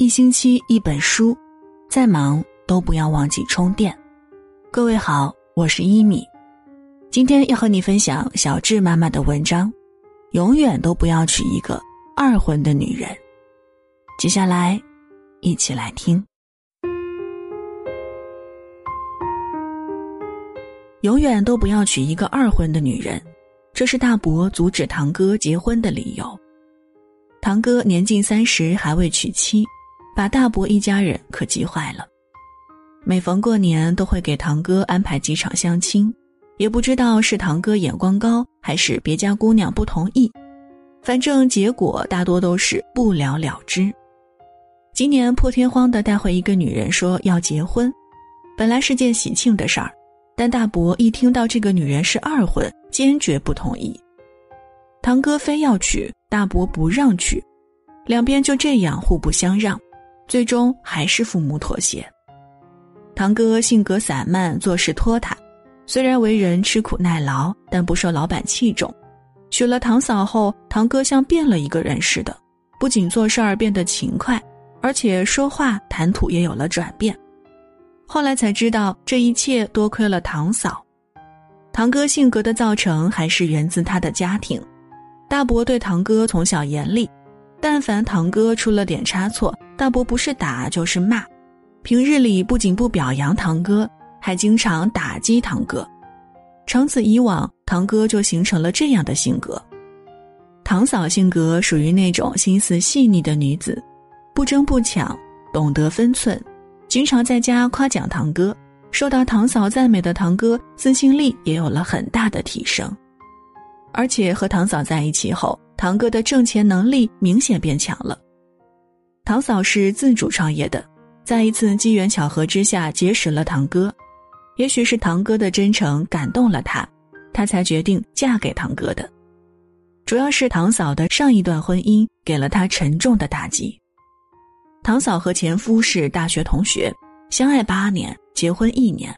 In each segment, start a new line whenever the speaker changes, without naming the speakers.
一星期一本书，再忙都不要忘记充电。各位好，我是一米，今天要和你分享小智妈妈的文章。永远都不要娶一个二婚的女人。接下来，一起来听。永远都不要娶一个二婚的女人，这是大伯阻止堂哥结婚的理由。堂哥年近三十还未娶妻。把大伯一家人可急坏了，每逢过年都会给堂哥安排几场相亲，也不知道是堂哥眼光高，还是别家姑娘不同意，反正结果大多都是不了了之。今年破天荒的带回一个女人说要结婚，本来是件喜庆的事儿，但大伯一听到这个女人是二婚，坚决不同意。堂哥非要娶，大伯不让娶，两边就这样互不相让。最终还是父母妥协。堂哥性格散漫，做事拖沓，虽然为人吃苦耐劳，但不受老板器重。娶了堂嫂后，堂哥像变了一个人似的，不仅做事儿变得勤快，而且说话谈吐也有了转变。后来才知道，这一切多亏了堂嫂。堂哥性格的造成，还是源自他的家庭。大伯对堂哥从小严厉。但凡堂哥出了点差错，大伯不是打就是骂。平日里不仅不表扬堂哥，还经常打击堂哥。长此以往，堂哥就形成了这样的性格。堂嫂性格属于那种心思细腻的女子，不争不抢，懂得分寸，经常在家夸奖堂哥。受到堂嫂赞美的堂哥，自信力也有了很大的提升。而且和堂嫂在一起后。堂哥的挣钱能力明显变强了。堂嫂是自主创业的，在一次机缘巧合之下结识了堂哥，也许是堂哥的真诚感动了她，她才决定嫁给堂哥的。主要是堂嫂的上一段婚姻给了她沉重的打击。堂嫂和前夫是大学同学，相爱八年，结婚一年，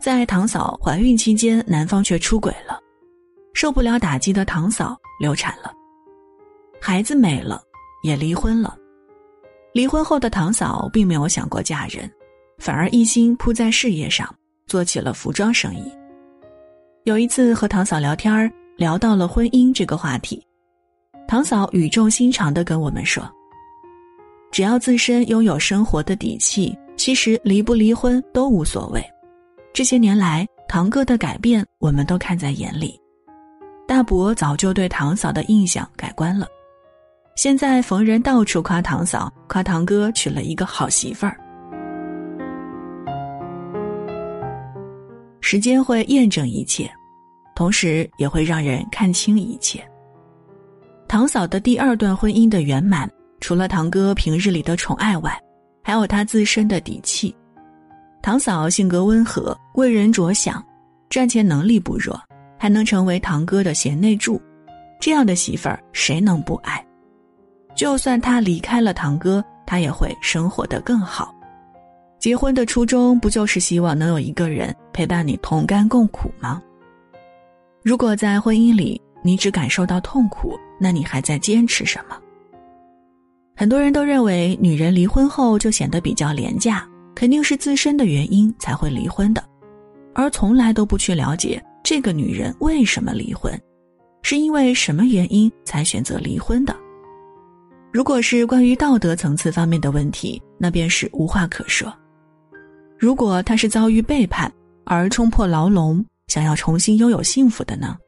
在堂嫂怀孕期间，男方却出轨了，受不了打击的堂嫂流产了。孩子没了，也离婚了。离婚后的堂嫂并没有想过嫁人，反而一心扑在事业上，做起了服装生意。有一次和堂嫂聊天聊到了婚姻这个话题，堂嫂语重心长的跟我们说：“只要自身拥有生活的底气，其实离不离婚都无所谓。”这些年来，堂哥的改变我们都看在眼里，大伯早就对堂嫂的印象改观了。现在逢人到处夸堂嫂，夸堂哥娶了一个好媳妇儿。时间会验证一切，同时也会让人看清一切。堂嫂的第二段婚姻的圆满，除了堂哥平日里的宠爱外，还有他自身的底气。堂嫂性格温和，为人着想，赚钱能力不弱，还能成为堂哥的贤内助，这样的媳妇儿谁能不爱？就算他离开了堂哥，他也会生活的更好。结婚的初衷不就是希望能有一个人陪伴你同甘共苦吗？如果在婚姻里你只感受到痛苦，那你还在坚持什么？很多人都认为女人离婚后就显得比较廉价，肯定是自身的原因才会离婚的，而从来都不去了解这个女人为什么离婚，是因为什么原因才选择离婚的。如果是关于道德层次方面的问题，那便是无话可说。如果他是遭遇背叛而冲破牢笼，想要重新拥有幸福的呢？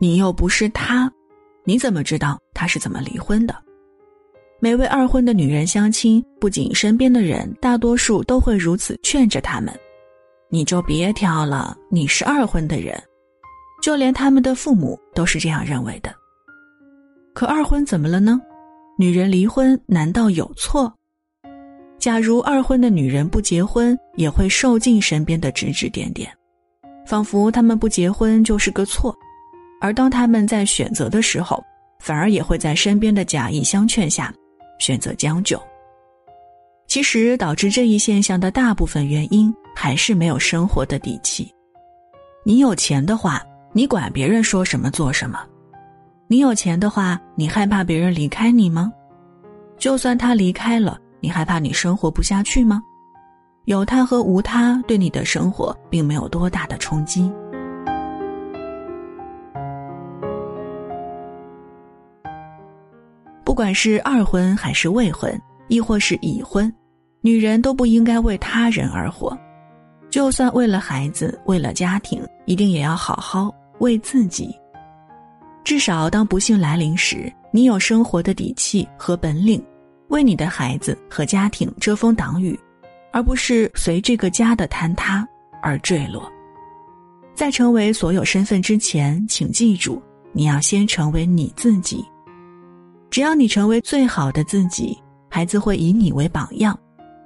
你又不是他，你怎么知道他是怎么离婚的？每位二婚的女人相亲，不仅身边的人，大多数都会如此劝着他们：“你就别挑了，你是二婚的人。”就连他们的父母都是这样认为的。可二婚怎么了呢？女人离婚难道有错？假如二婚的女人不结婚，也会受尽身边的指指点点，仿佛他们不结婚就是个错。而当他们在选择的时候，反而也会在身边的假意相劝下，选择将就。其实导致这一现象的大部分原因，还是没有生活的底气。你有钱的话，你管别人说什么做什么。你有钱的话，你害怕别人离开你吗？就算他离开了，你害怕你生活不下去吗？有他和无他对你的生活并没有多大的冲击。不管是二婚还是未婚，亦或是已婚，女人都不应该为他人而活。就算为了孩子，为了家庭，一定也要好好为自己。至少当不幸来临时，你有生活的底气和本领，为你的孩子和家庭遮风挡雨，而不是随这个家的坍塌而坠落。在成为所有身份之前，请记住，你要先成为你自己。只要你成为最好的自己，孩子会以你为榜样，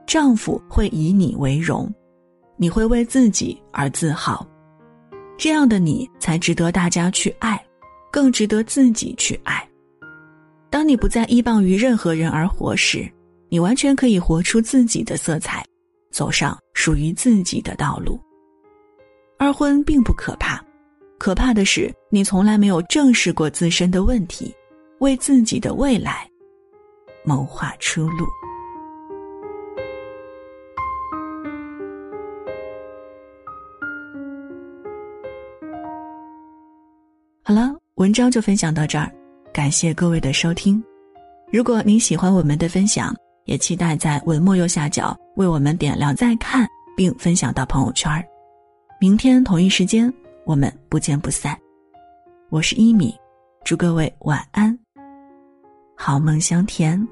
丈夫会以你为荣。你会为自己而自豪，这样的你才值得大家去爱，更值得自己去爱。当你不再依傍于任何人而活时，你完全可以活出自己的色彩，走上属于自己的道路。二婚并不可怕，可怕的是你从来没有正视过自身的问题，为自己的未来谋划出路。好了，文章就分享到这儿，感谢各位的收听。如果您喜欢我们的分享，也期待在文末右下角为我们点亮再看，并分享到朋友圈。明天同一时间，我们不见不散。我是一米，祝各位晚安，好梦香甜。